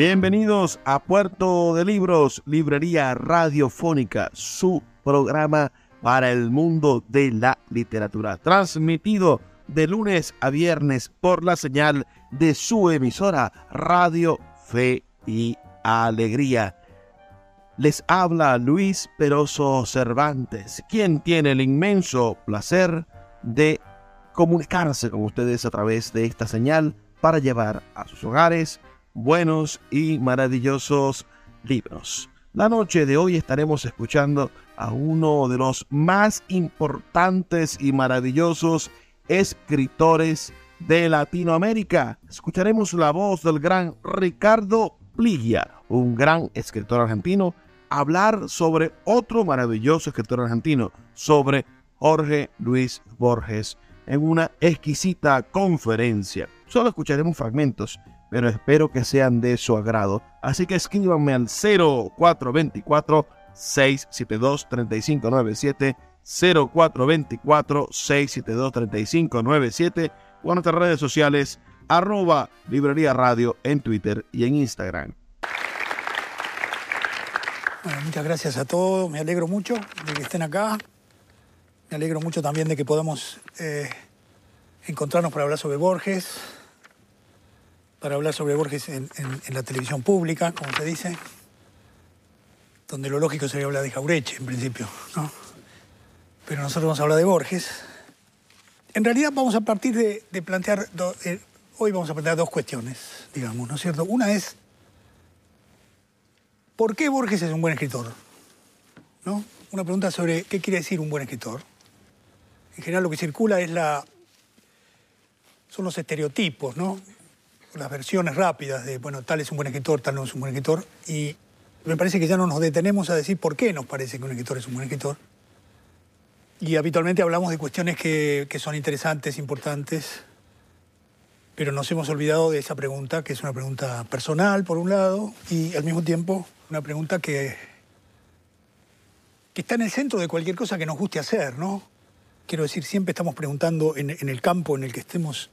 Bienvenidos a Puerto de Libros, Librería Radiofónica, su programa para el mundo de la literatura, transmitido de lunes a viernes por la señal de su emisora Radio Fe y Alegría. Les habla Luis Peroso Cervantes, quien tiene el inmenso placer de comunicarse con ustedes a través de esta señal para llevar a sus hogares buenos y maravillosos libros. La noche de hoy estaremos escuchando a uno de los más importantes y maravillosos escritores de Latinoamérica. Escucharemos la voz del gran Ricardo Pligia, un gran escritor argentino, hablar sobre otro maravilloso escritor argentino, sobre Jorge Luis Borges, en una exquisita conferencia. Solo escucharemos fragmentos, pero espero que sean de su agrado. Así que escríbanme al 0424 672 3597 0424-672-3597 o en nuestras redes sociales arroba librería radio en Twitter y en Instagram. Bueno, muchas gracias a todos, me alegro mucho de que estén acá, me alegro mucho también de que podamos eh, encontrarnos para hablar sobre Borges, para hablar sobre Borges en, la televisión pública, como se dice, donde lo lógico sería hablar de Jaureche en principio, ¿no? pero nosotros vamos a hablar de Borges. En realidad vamos a partir de, plantear, eh, hoy vamos a plantear dos cuestiones, digamos, ¿no es cierto? Una es, ¿por qué Borges es un buen escritor? ¿No? Una pregunta sobre qué quiere decir un buen escritor. En general lo que circula es la, son los estereotipos, ¿no? Las versiones rápidas de, bueno, tal es un buen escritor, tal no es un buen escritor. Y me parece que ya no nos detenemos a decir por qué nos parece que un escritor es un buen escritor y habitualmente hablamos de cuestiones que, son interesantes, importantes, pero nos hemos olvidado de esa pregunta, que es una pregunta personal, por un lado, y al mismo tiempo una pregunta que, que está en el centro de cualquier cosa que nos guste hacer, ¿no? Quiero decir, siempre estamos preguntando en el campo en el que estemos,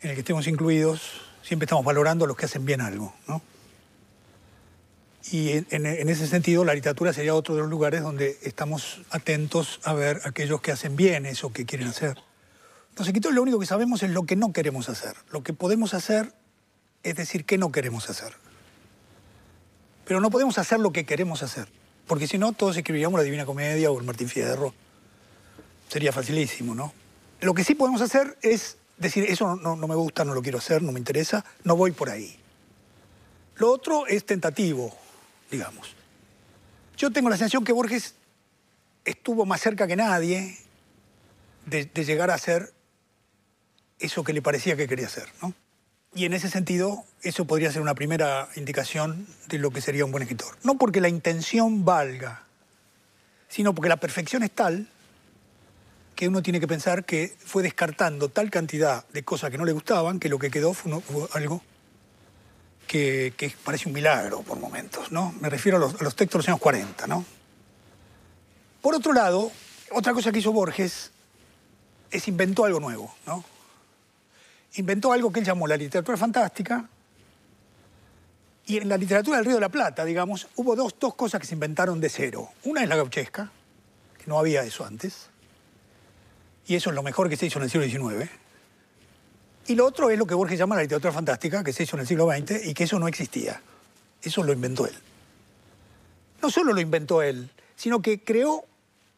en el que estemos incluidos, siempre estamos valorando a los que hacen bien algo, ¿no? Y en, ese sentido, la literatura sería otro de los lugares donde estamos atentos a ver aquellos que hacen bien eso que quieren hacer. Los escritores lo único que sabemos es lo que no queremos hacer. Lo que podemos hacer es decir qué no queremos hacer. Pero no podemos hacer lo que queremos hacer. Porque si no, todos escribiríamos la Divina Comedia o el Martín Fierro. Sería facilísimo, ¿no? Lo que sí podemos hacer es decir, eso no, me gusta, no lo quiero hacer, no me interesa, no voy por ahí. Lo otro es tentativo, digamos. Yo tengo la sensación que Borges estuvo más cerca que nadie de, llegar a ser eso que le parecía que quería ser, ¿no? Y en ese sentido, eso podría ser una primera indicación de lo que sería un buen escritor. No porque la intención valga, sino porque la perfección es tal que uno tiene que pensar que fue descartando tal cantidad de cosas que no le gustaban que lo que quedó fue algo que, parece un milagro por momentos, ¿no? Me refiero a los, textos de los años 40, ¿no? Por otro lado, otra cosa que hizo Borges es inventó algo nuevo, ¿no? Inventó algo que él llamó la literatura fantástica. Y en la literatura del Río de la Plata, digamos, hubo dos, dos cosas que se inventaron de cero. Una es la gauchesca, que no había eso antes. Y eso es lo mejor que se hizo en el siglo XIX. Y lo otro es lo que Borges llama la literatura fantástica, que se hizo en el siglo XX y que eso no existía. Eso lo inventó él. No solo lo inventó él, sino que creó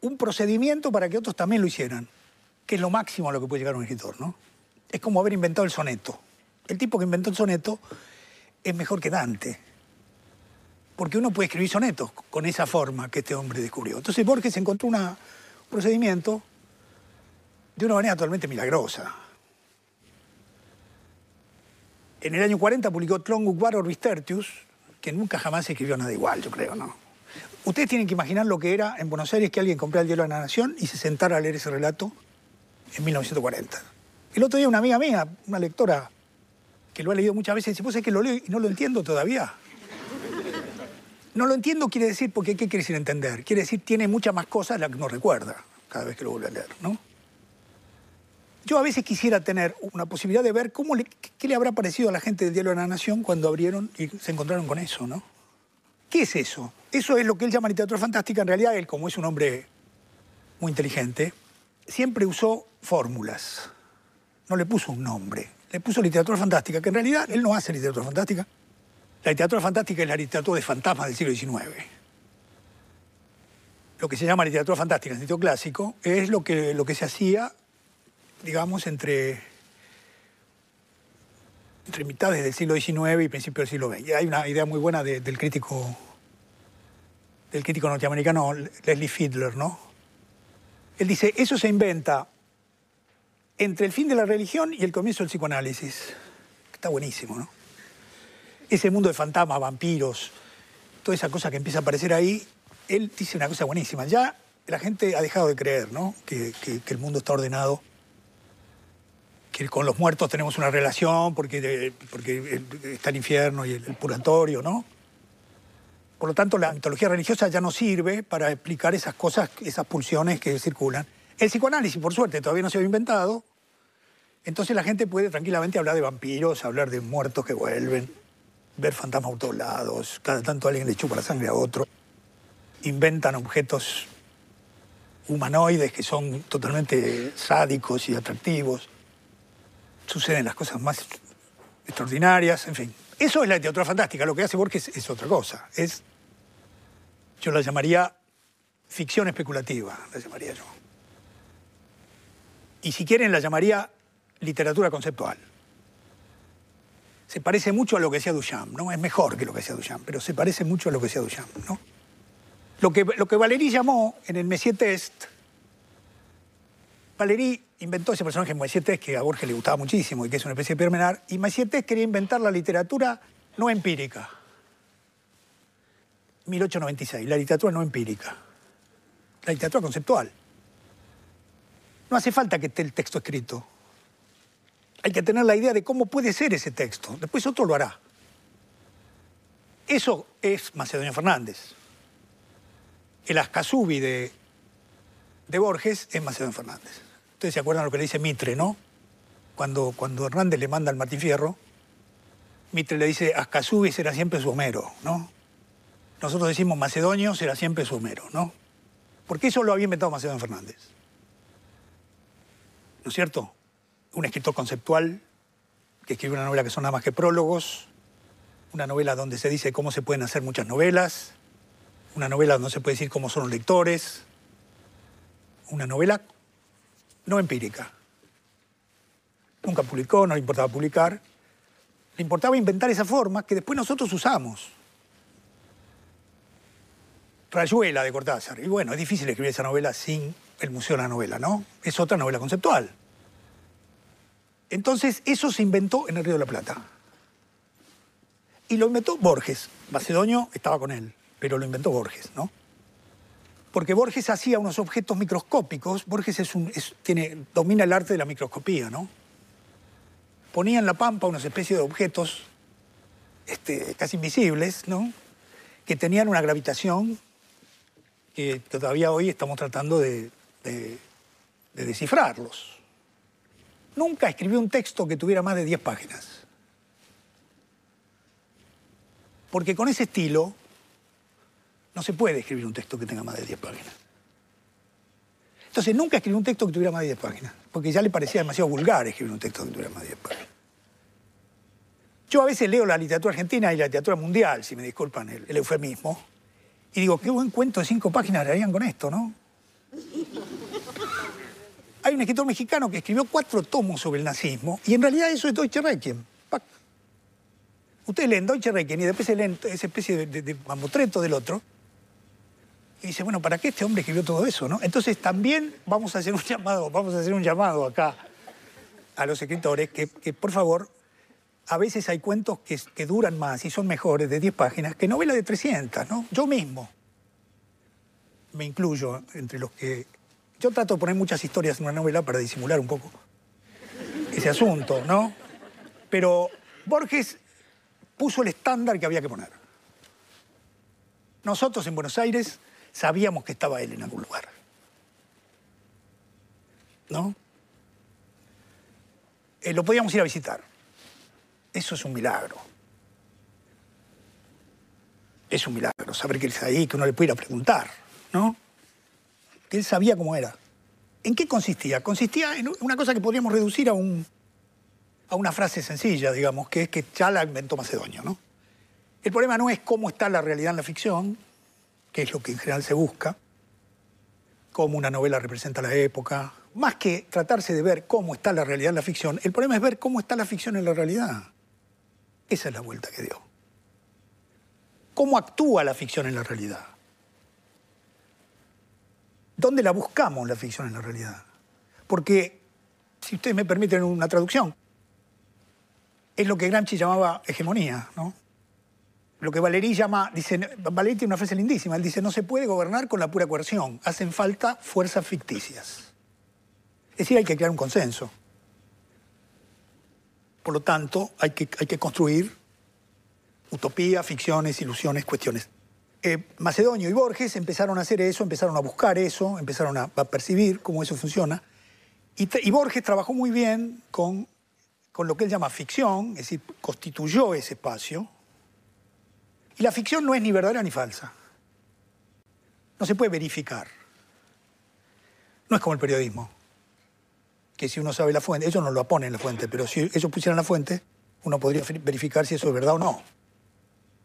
un procedimiento para que otros también lo hicieran, que es lo máximo a lo que puede llegar un escritor, ¿no? Es como haber inventado el soneto. El tipo que inventó el soneto es mejor que Dante, porque uno puede escribir sonetos con esa forma que este hombre descubrió. Entonces Borges encontró un procedimiento de una manera totalmente milagrosa. En el año 40 publicó Tlonguk Var Tertius, que nunca jamás escribió nada igual, yo creo, ¿no? Ustedes tienen que imaginar lo que era en Buenos Aires que alguien comprara el Diario de la Nación y se sentara a leer ese relato en 1940. El otro día una amiga mía, una lectora que lo ha leído muchas veces, dice, pues es que lo leo y no lo entiendo todavía. No lo entiendo quiere decir, porque ¿qué quiere decir entender? Quiere decir tiene muchas más cosas las que no recuerda cada vez que lo vuelve a leer, ¿no? Yo a veces quisiera tener una posibilidad de ver cómo qué le habrá parecido a la gente del Diario de la Nación cuando abrieron y se encontraron con eso, ¿no? ¿Qué es eso? Eso es lo que él llama literatura fantástica. En realidad, él, como es un hombre muy inteligente, siempre usó fórmulas. No le puso un nombre. Le puso literatura fantástica, que en realidad él no hace literatura fantástica. La literatura fantástica es la literatura de fantasmas del siglo XIX. Lo que se llama literatura fantástica en sentido clásico es lo que, lo que se hacía digamos, entre, entre mitades del siglo XIX y principios del siglo XX. Hay una idea muy buena del crítico del crítico norteamericano Leslie Fiedler, ¿no? Él dice, eso se inventa entre el fin de la religión y el comienzo del psicoanálisis. Está buenísimo, ¿no? Ese mundo de fantasmas, vampiros, toda esa cosa que empieza a aparecer ahí, él dice una cosa buenísima. Ya la gente ha dejado de creer, ¿no? que el mundo está ordenado que con los muertos tenemos una relación porque, porque está el infierno y el, purgatorio, ¿no? Por lo tanto, la mitología religiosa ya no sirve para explicar esas cosas, esas pulsiones que circulan. El psicoanálisis, por suerte, todavía no se ha inventado. Entonces la gente puede tranquilamente hablar de vampiros, hablar de muertos que vuelven, ver fantasmas por todos lados, cada tanto alguien le chupa la sangre a otro. Inventan objetos humanoides que son totalmente sádicos y atractivos suceden las cosas más extraordinarias, en fin. Eso es la literatura fantástica. Lo que hace Borges es otra cosa. Es, yo la llamaría ficción especulativa, la llamaría yo. Y si quieren, la llamaría literatura conceptual. Se parece mucho a lo que decía Duchamp, ¿no? Es mejor que lo que decía Duchamp, pero se parece mucho a lo que decía Duchamp, ¿no? Lo que, lo que Valéry llamó en el Messier Test, Valéry inventó ese personaje Maisietes que a Borges le gustaba muchísimo y que es una especie de Pierre y Maisietes quería inventar la literatura no empírica. 1896, la literatura no empírica. La literatura conceptual. No hace falta que esté el texto escrito. Hay que tener la idea de cómo puede ser ese texto. Después otro lo hará. Eso es Macedonio Fernández. El Ascasubi de, de Borges es Macedonio Fernández. Ustedes se acuerdan lo que le dice Mitre, ¿no? Cuando, cuando Hernández le manda al Martín Fierro, Mitre le dice, Ascasubi será siempre su Homero, ¿no? Nosotros decimos Macedonio será siempre su Homero, ¿no? Porque eso lo había inventado Macedonio Fernández. ¿No es cierto? Un escritor conceptual que escribe una novela que son nada más que prólogos, una novela donde se dice cómo se pueden hacer muchas novelas, una novela donde se puede decir cómo son los lectores, una novela no empírica. Nunca publicó, no le importaba publicar. Le importaba inventar esa forma que después nosotros usamos. Rayuela de Cortázar. Y bueno, es difícil escribir esa novela sin el Museo de la Novela, ¿no? Es otra novela conceptual. Entonces, eso se inventó en el Río de la Plata. Y lo inventó Borges. Macedonio estaba con él, pero lo inventó Borges, ¿no? Porque Borges hacía unos objetos microscópicos. Borges es un, tiene, domina el arte de la microscopía, ¿no? Ponía en la pampa unas especies de objetos este, casi invisibles, ¿no? Que tenían una gravitación que todavía hoy estamos tratando de, de descifrarlos. Nunca escribí un texto que tuviera más de 10 páginas. Porque con ese estilo no se puede escribir un texto que tenga más de 10 páginas. Entonces nunca escribí un texto que tuviera más de 10 páginas, porque ya le parecía demasiado vulgar escribir un texto que tuviera más de 10 páginas. Yo a veces leo la literatura argentina y la literatura mundial, si me disculpan el, el eufemismo, y digo, qué buen cuento de cinco páginas harían con esto, ¿no? Hay un escritor mexicano que escribió cuatro tomos sobre el nazismo, y en realidad eso es Deutsche Requiem. ¡Pac! Ustedes leen Deutsche Requiem y después se leen esa especie de, de, de mamotreto del otro, y dice, bueno, ¿para qué este hombre escribió todo eso? ¿no? Entonces también vamos a hacer un llamado, vamos a hacer un llamado acá a los escritores que, que por favor, a veces hay cuentos que, que, duran más y son mejores de 10 páginas que novelas de 300, ¿no? Yo mismo me incluyo entre los que... Yo trato de poner muchas historias en una novela para disimular un poco ese asunto, ¿no? Pero Borges puso el estándar que había que poner. Nosotros en Buenos Aires sabíamos que estaba él en algún lugar. ¿No? Eh, lo podíamos ir a visitar. Eso es un milagro. Es un milagro saber que él está ahí, que uno le puede ir a preguntar, ¿no? Que él sabía cómo era. ¿En qué consistía? Consistía en una cosa que podríamos reducir a, un, a una frase sencilla, digamos, que es que ya la inventó Macedonio, ¿no? El problema no es cómo está la realidad en la ficción, que es lo que en general se busca, cómo una novela representa la época. Más que tratarse de ver cómo está la realidad en la ficción, el problema es ver cómo está la ficción en la realidad. Esa es la vuelta que dio. ¿Cómo actúa la ficción en la realidad? ¿Dónde la buscamos la ficción en la realidad? Porque, si ustedes me permiten una traducción, es lo que Gramsci llamaba hegemonía, ¿no? Lo que Valéry llama, dice, Valéry tiene una frase lindísima, él dice, no se puede gobernar con la pura coerción, hacen falta fuerzas ficticias. Es decir, hay que crear un consenso. Por lo tanto, hay que, hay que construir utopía, ficciones, ilusiones, cuestiones. Eh, Macedonio y Borges empezaron a hacer eso, empezaron a buscar eso, empezaron a, a percibir cómo eso funciona. Y, y, Borges trabajó muy bien con, con lo que él llama ficción, es decir, constituyó ese espacio. Y la ficción no es ni verdadera ni falsa. No se puede verificar. No es como el periodismo que si uno sabe la fuente, ellos no lo ponen en la fuente, pero si ellos pusieran la fuente, uno podría verificar si eso es verdad o no.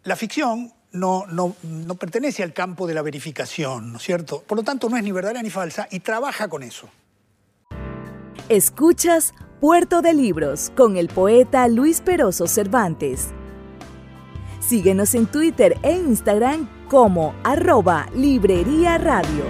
La ficción no, no, no pertenece al campo de la verificación, ¿no es cierto? Por lo tanto, no es ni verdadera ni falsa y trabaja con eso. Escuchas Puerto de Libros con el poeta Luis Peroso Cervantes. Síguenos en Twitter e Instagram como arroba Librería Radio.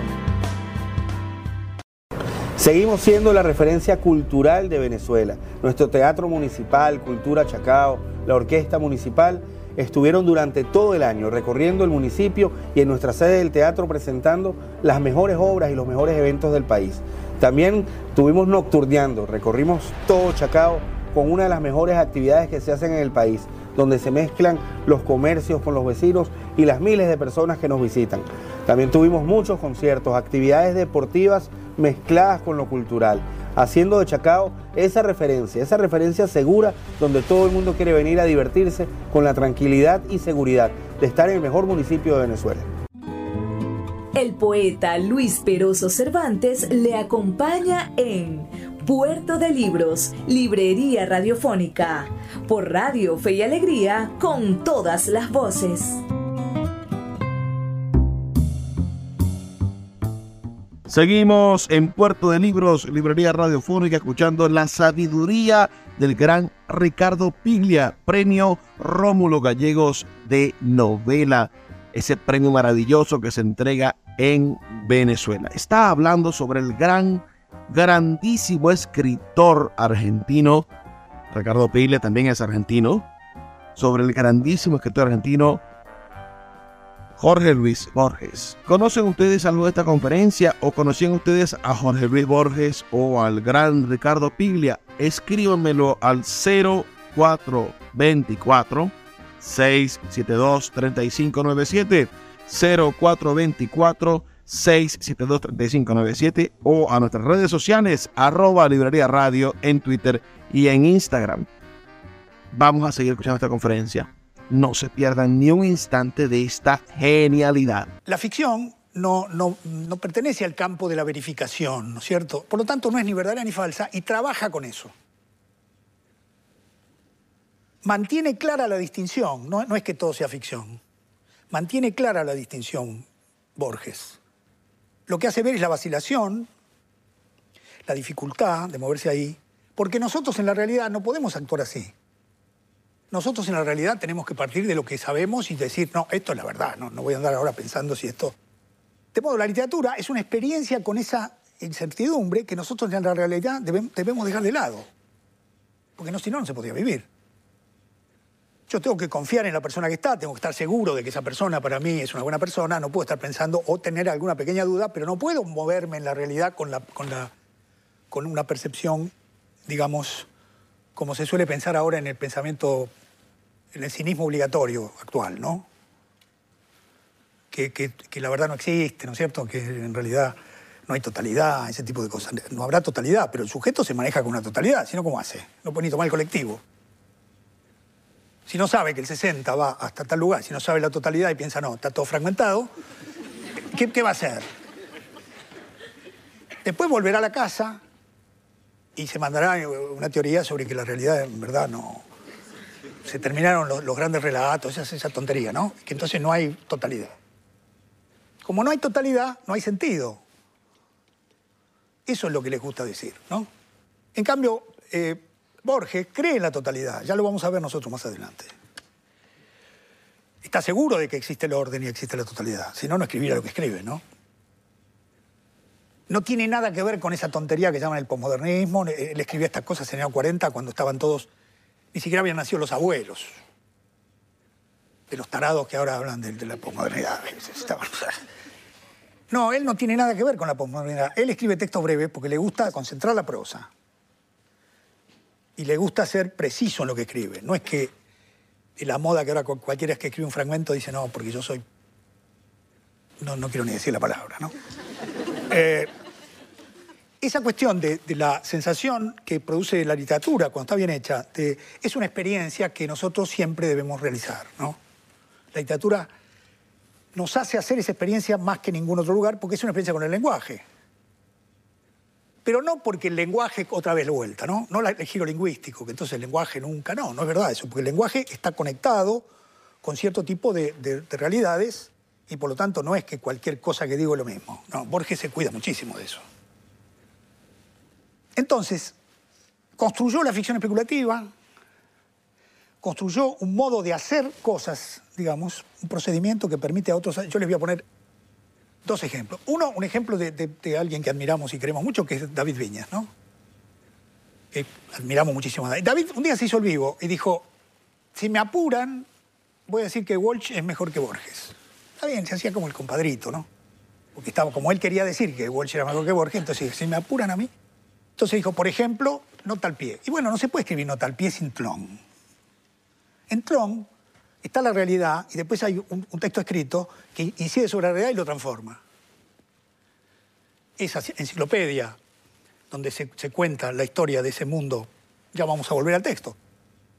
Seguimos siendo la referencia cultural de Venezuela. Nuestro teatro municipal, Cultura Chacao, la orquesta municipal estuvieron durante todo el año recorriendo el municipio y en nuestra sede del teatro presentando las mejores obras y los mejores eventos del país. También tuvimos nocturneando, recorrimos todo Chacao con una de las mejores actividades que se hacen en el país, donde se mezclan los comercios con los vecinos y las miles de personas que nos visitan. También tuvimos muchos conciertos, actividades deportivas mezcladas con lo cultural, haciendo de Chacao esa referencia, esa referencia segura donde todo el mundo quiere venir a divertirse con la tranquilidad y seguridad de estar en el mejor municipio de Venezuela. El poeta Luis Peroso Cervantes le acompaña en Puerto de Libros, Librería Radiofónica, por Radio Fe y Alegría, con todas las voces. Seguimos en Puerto de Libros, Librería Radiofónica, escuchando la sabiduría del gran Ricardo Piglia, premio Rómulo Gallegos de novela, ese premio maravilloso que se entrega en Venezuela. Está hablando sobre el gran, grandísimo escritor argentino, Ricardo Piglia también es argentino, sobre el grandísimo escritor argentino Jorge Luis Borges. ¿Conocen ustedes algo de esta conferencia o conocían ustedes a Jorge Luis Borges o al gran Ricardo Piglia? Escríbanmelo al 0424 672 3597 0424 672-3597 o a nuestras redes sociales, arroba librería radio en Twitter y en Instagram. Vamos a seguir escuchando esta conferencia. No se pierdan ni un instante de esta genialidad. La ficción no, no, no pertenece al campo de la verificación, ¿no es cierto? Por lo tanto, no es ni verdadera ni falsa y trabaja con eso. Mantiene clara la distinción, no, no es que todo sea ficción. Mantiene clara la distinción Borges. Lo que hace ver es la vacilación, la dificultad de moverse ahí, porque nosotros en la realidad no podemos actuar así. Nosotros en la realidad tenemos que partir de lo que sabemos y decir, no, esto es la verdad, no, no voy a andar ahora pensando si esto... De modo, la literatura es una experiencia con esa incertidumbre que nosotros en la realidad debemos dejar de lado. Porque no, si no, no se podría vivir. Yo tengo que confiar en la persona que está, tengo que estar seguro de que esa persona para mí es una buena persona, no puedo estar pensando o tener alguna pequeña duda, pero no puedo moverme en la realidad con, la, con, la, con una percepción, digamos, como se suele pensar ahora en el pensamiento, en el cinismo obligatorio actual, ¿no? Que, que, que la verdad no existe, ¿no es cierto? Que en realidad no hay totalidad, ese tipo de cosas. No habrá totalidad, pero el sujeto se maneja con una totalidad, si no, ¿cómo hace? No puede ni tomar el colectivo. Si no sabe que el 60 va hasta tal lugar, si no sabe la totalidad y piensa, no, está todo fragmentado, ¿qué, qué va a hacer? Después volverá a la casa y se mandará una teoría sobre que la realidad en verdad no... Se terminaron los, grandes relatos, esa, esa tontería, ¿no? Que entonces no hay totalidad. Como no hay totalidad, no hay sentido. Eso es lo que les gusta decir, ¿no? En cambio, eh, Borges cree en la totalidad, ya lo vamos a ver nosotros más adelante. Está seguro de que existe el orden y existe la totalidad, si no, no escribiera lo que escribe, ¿no? No tiene nada que ver con esa tontería que llaman el posmodernismo. Él escribía estas cosas en el año 40 cuando estaban todos, ni siquiera habían nacido los abuelos. De los tarados que ahora hablan de, de la posmodernidad. No, él no tiene nada que ver con la posmodernidad. Él escribe textos breves porque le gusta concentrar la prosa. Y le gusta ser preciso en lo que escribe. No es que la moda que ahora cu- cualquiera que escribe un fragmento dice, no, porque yo soy... No, no quiero ni decir la palabra, ¿no? Eh, esa cuestión de, la sensación que produce la literatura cuando está bien hecha es una experiencia que nosotros siempre debemos realizar, ¿no? La literatura nos hace hacer esa experiencia más que ningún otro lugar porque es una experiencia con el lenguaje. Pero no porque el lenguaje, otra vez de vuelta, ¿no? No la- el giro lingüístico, que entonces el lenguaje nunca, no, no es verdad eso, porque el lenguaje está conectado con cierto tipo de, de- de realidades y por lo tanto no es que cualquier cosa que digo es lo mismo. No, Borges se cuida muchísimo de eso. Entonces, construyó la ficción especulativa, construyó un modo de hacer cosas, digamos, un procedimiento que permite a otros. Yo les voy a poner dos ejemplos. Uno, un ejemplo de, alguien que admiramos y queremos mucho, que es David Viñas, ¿no? Que admiramos muchísimo a David. David un día se hizo el vivo y dijo: Si me apuran, voy a decir que Walsh es mejor que Borges. Está bien, se hacía como el compadrito, ¿no? Porque estaba, como él quería decir que Walsh era mejor que Borges, entonces, si me apuran a mí. Entonces dijo, por ejemplo, nota al pie. Y bueno, no se puede escribir nota al pie sin tlón. En tlón está la realidad y después hay un, texto escrito que incide sobre la realidad y lo transforma. Esa enciclopedia donde se, se cuenta la historia de ese mundo, ya vamos a volver al texto.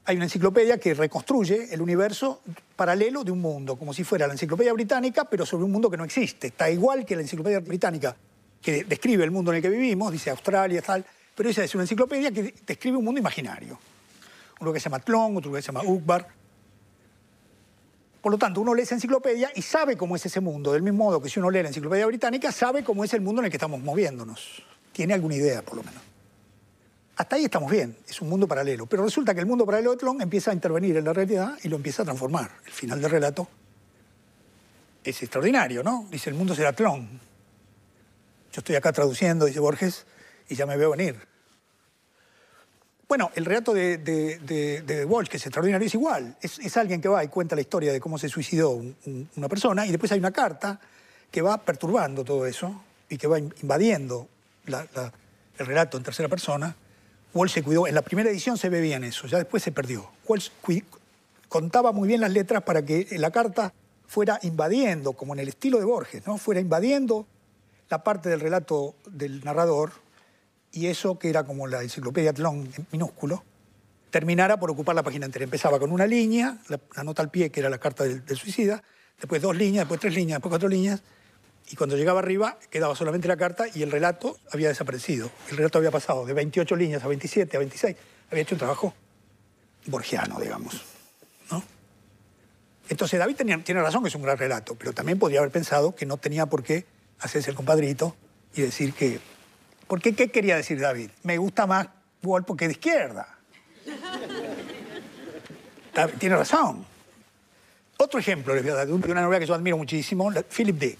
Hay una enciclopedia que reconstruye el universo paralelo de un mundo, como si fuera la enciclopedia británica, pero sobre un mundo que no existe. Está igual que la enciclopedia británica, que describe el mundo en el que vivimos, dice Australia, tal, pero esa es una enciclopedia que describe un mundo imaginario. Uno que se llama Tlón, otro que se llama Ukbar. Por lo tanto, uno lee esa enciclopedia y sabe cómo es ese mundo, del mismo modo que si uno lee la enciclopedia británica, sabe cómo es el mundo en el que estamos moviéndonos. Tiene alguna idea, por lo menos. Hasta ahí estamos bien, es un mundo paralelo. Pero resulta que el mundo paralelo de Tlón empieza a intervenir en la realidad y lo empieza a transformar. El final del relato es extraordinario, ¿no? Dice, el mundo será Tlón. Yo estoy acá traduciendo, dice Borges, y ya me veo venir. Bueno, el relato de, Walsh, que es extraordinario, es igual. Es, alguien que va y cuenta la historia de cómo se suicidó un- un- una persona, y después hay una carta que va perturbando todo eso y que va in- invadiendo la- el relato en tercera persona. Walsh se cuidó, en la primera edición se ve bien eso, ya después se perdió. Walsh contaba muy bien las letras para que la carta fuera invadiendo, como en el estilo de Borges, ¿no? fuera invadiendo la parte del relato del narrador y eso que era como la enciclopedia Tlón en minúsculo, terminara por ocupar la página entera. Empezaba con una línea, la, la nota al pie, que era la carta del, suicida, después dos líneas, después tres líneas, después cuatro líneas, y cuando llegaba arriba quedaba solamente la carta y el relato había desaparecido. El relato había pasado de 28 líneas a 27, a 26. Había hecho un trabajo borgiano, digamos. ¿no? Entonces David tiene razón que es un gran relato, pero también podría haber pensado que no tenía por qué hacerse el compadrito y decir que... Porque qué quería decir David? Me gusta más Wall porque es de izquierda. Tiene razón. Otro ejemplo les voy a dar de un- de una novela que yo admiro muchísimo, Philip Dick.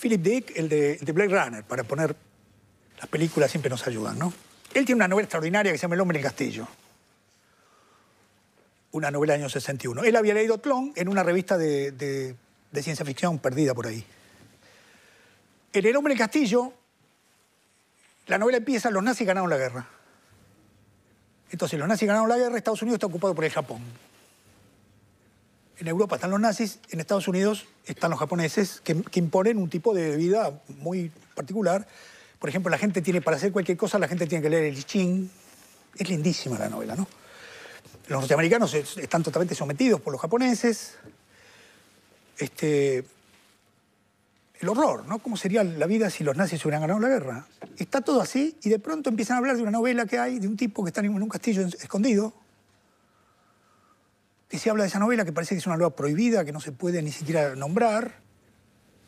Philip Dick, el de, el de Blade Runner, para poner las películas siempre nos ayudan, ¿no? Él tiene una novela extraordinaria que se llama El hombre en el castillo. Una novela del año 61. Él había leído Tlón en una revista de, de- de ciencia ficción perdida por ahí. En El hombre en el castillo, la novela empieza, los nazis ganaron la guerra. Entonces, los nazis ganaron la guerra, Estados Unidos está ocupado por el Japón. En Europa están los nazis, en Estados Unidos están los japoneses, que, imponen un tipo de vida muy particular. Por ejemplo, la gente tiene, para hacer cualquier cosa, la gente tiene que leer el Ching. Es lindísima la novela, ¿no? Los norteamericanos es- están totalmente sometidos por los japoneses. Este, el horror, ¿no? ¿Cómo sería la vida si los nazis hubieran ganado la guerra? Está todo así y de pronto empiezan a hablar de una novela que hay, de un tipo que está en un castillo escondido, que se habla de esa novela que parece que es una novela prohibida, que no se puede ni siquiera nombrar.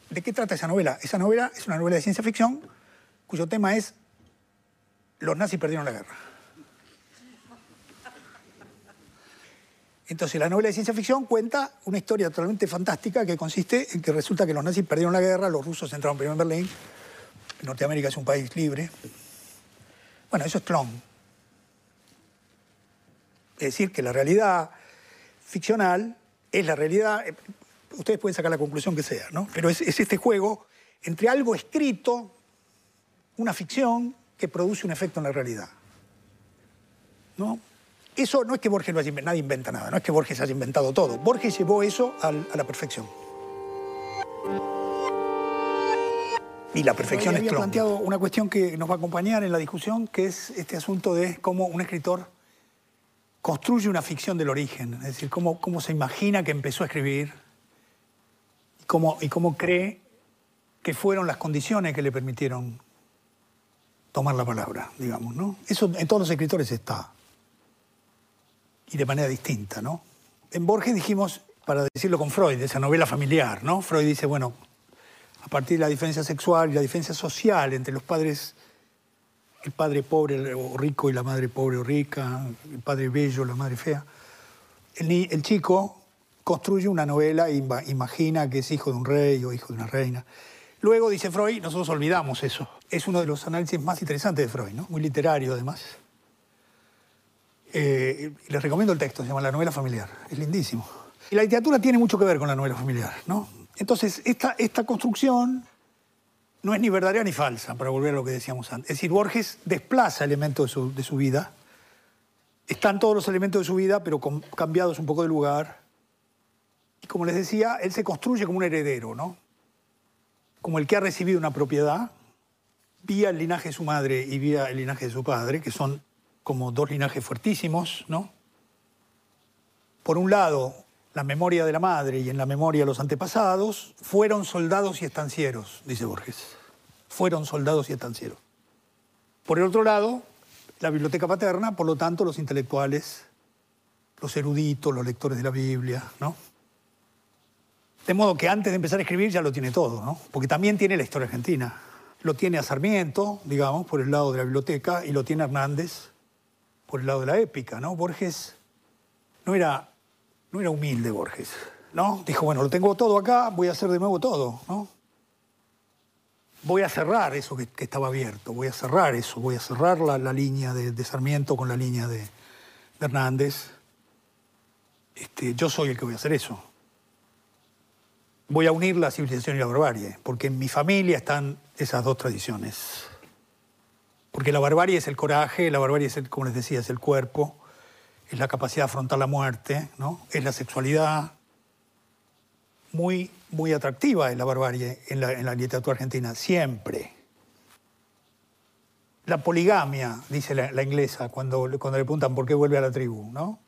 ¿De qué trata esa novela? Esa novela es una novela de ciencia ficción cuyo tema es los nazis perdieron la guerra. Entonces, la novela de ciencia ficción cuenta una historia totalmente fantástica que consiste en que resulta que los nazis perdieron la guerra, los rusos entraron primero en Berlín, Norteamérica es un país libre. Bueno, eso es Tlón. Es decir, que la realidad ficcional es la realidad, eh, ustedes pueden sacar la conclusión que sea, ¿no? Pero es, es este juego entre algo escrito, una ficción, que produce un efecto en la realidad. ¿No? Eso no es que Borges lo haya inventado, nadie inventa nada, no es que Borges haya inventado todo. Borges llevó eso al- a la perfección. Y la perfección es había planteado una cuestión que nos va a acompañar en la discusión, que es este asunto de cómo un escritor construye una ficción del origen, es decir, cómo, cómo se imagina que empezó a escribir y cómo, y cómo cree que fueron las condiciones que le permitieron tomar la palabra, digamos, ¿no? Eso en todos los escritores está. Y de manera distinta, ¿no? En Borges dijimos, para decirlo con Freud, esa novela familiar, ¿no? Freud dice, bueno, a partir de la diferencia sexual y la diferencia social entre los padres, el padre pobre o rico y la madre pobre o rica, el padre bello, la madre fea, el, el chico construye una novela e ima- imagina que es hijo de un rey o hijo de una reina. Luego, dice Freud, nosotros olvidamos eso. Es uno de los análisis más interesantes de Freud, ¿no? muy literario además. Eh, les recomiendo el texto, se llama La novela familiar, es lindísimo. Y la literatura tiene mucho que ver con la novela familiar, ¿no? Entonces, esta, esta construcción no es ni verdadera ni falsa, para volver a lo que decíamos antes. Es decir, Borges desplaza elementos de su, de su vida. Están todos los elementos de su vida, pero cambiados un poco de lugar. Y como les decía, él se construye como un heredero, ¿no? Como el que ha recibido una propiedad vía el linaje de su madre y vía el linaje de su padre, que son como dos linajes fuertísimos, ¿no? Por un lado, la memoria de la madre y en la memoria de los antepasados fueron soldados y estancieros, dice Borges. Fueron soldados y estancieros. Por el otro lado, la biblioteca paterna, por lo tanto, los intelectuales, los eruditos, los lectores de la Biblia, ¿no? De modo que antes de empezar a escribir ya lo tiene todo, ¿no? Porque también tiene la historia argentina. Lo tiene a Sarmiento, digamos, por el lado de la biblioteca, y lo tiene Hernández por el lado de la épica, ¿no? Borges no era, no era humilde, Borges, ¿no? Dijo, bueno, lo tengo todo acá, voy a hacer de nuevo todo, ¿no? Voy a cerrar eso que, estaba abierto, voy a cerrar eso, voy a cerrar la, la línea de, de Sarmiento con la línea de, de Hernández. Este, yo soy el que voy a hacer eso voy a unir la civilización y la barbarie, porque en mi familia están esas dos tradiciones. Porque la barbarie es el coraje, la barbarie es, el, como les decía, es el cuerpo, es la capacidad de afrontar la muerte, ¿no? es la sexualidad, muy, muy atractiva en la barbarie en la, en la literatura argentina, siempre. La poligamia, dice la, inglesa, cuando, cuando le preguntan por qué vuelve a la tribu, ¿no?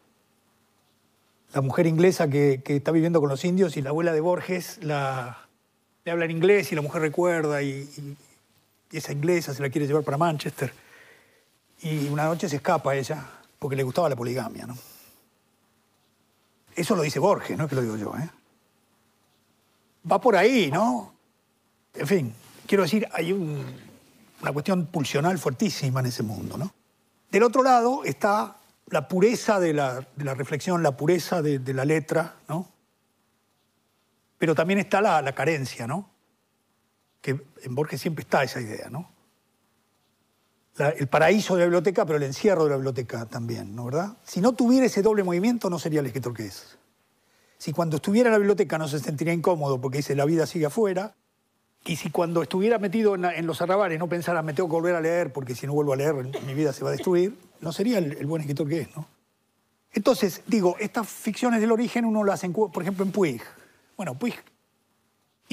La mujer inglesa que, que está viviendo con los indios y la abuela de Borges le habla en inglés y la mujer recuerda y- y esa inglesa se la quiere llevar para Manchester. Y una noche se escapa ella porque le gustaba la poligamia, ¿no? Eso lo dice Borges, no es que lo digo yo, ¿eh? Va por ahí, ¿no? En fin, quiero decir, hay un- una cuestión pulsional fuertísima en ese mundo, ¿no? Del otro lado está la pureza de la, de la reflexión, la pureza de, de la letra, ¿no? Pero también está la, la carencia, ¿no? Que en Borges siempre está esa idea, ¿no? El paraíso de la biblioteca, pero el encierro de la biblioteca también, ¿no verdad? Si no tuviera ese doble movimiento, no sería el escritor que es. Si cuando estuviera en la biblioteca no se sentiría incómodo porque dice la vida sigue afuera, y si cuando estuviera metido en, la- los arrabales no pensara me tengo que volver a leer porque si no vuelvo a leer mi vida se va a destruir, no sería el, el buen escritor que es, ¿no? Entonces, digo, estas ficciones del origen uno las encuentra, por ejemplo, en Puig. Bueno, Puig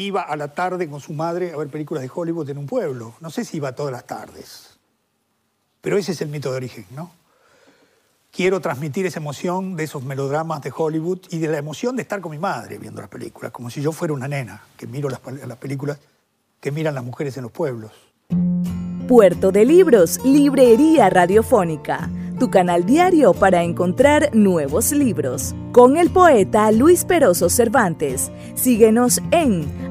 iba a la tarde con su madre a ver películas de Hollywood en un pueblo. No sé si iba todas las tardes. Pero ese es el mito de origen, ¿no? Quiero transmitir esa emoción de esos melodramas de Hollywood y de la emoción de estar con mi madre viendo las películas, como si yo fuera una nena que miro las, películas que miran las mujeres en los pueblos. Puerto de Libros, Librería Radiofónica, tu canal diario para encontrar nuevos libros. Con el poeta Luis Peroso Cervantes. Síguenos en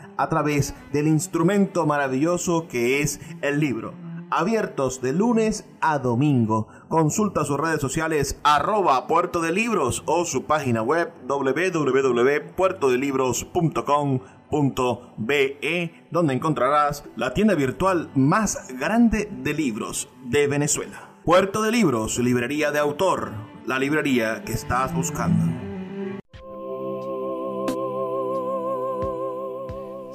a través del instrumento maravilloso que es el libro abiertos de lunes a domingo. Consulta sus redes sociales arroba Puerto de Libros o su página web www.puertodelibros.com.be donde encontrarás la tienda virtual más grande de libros de Venezuela. Puerto de Libros, librería de autor, la librería que estás buscando.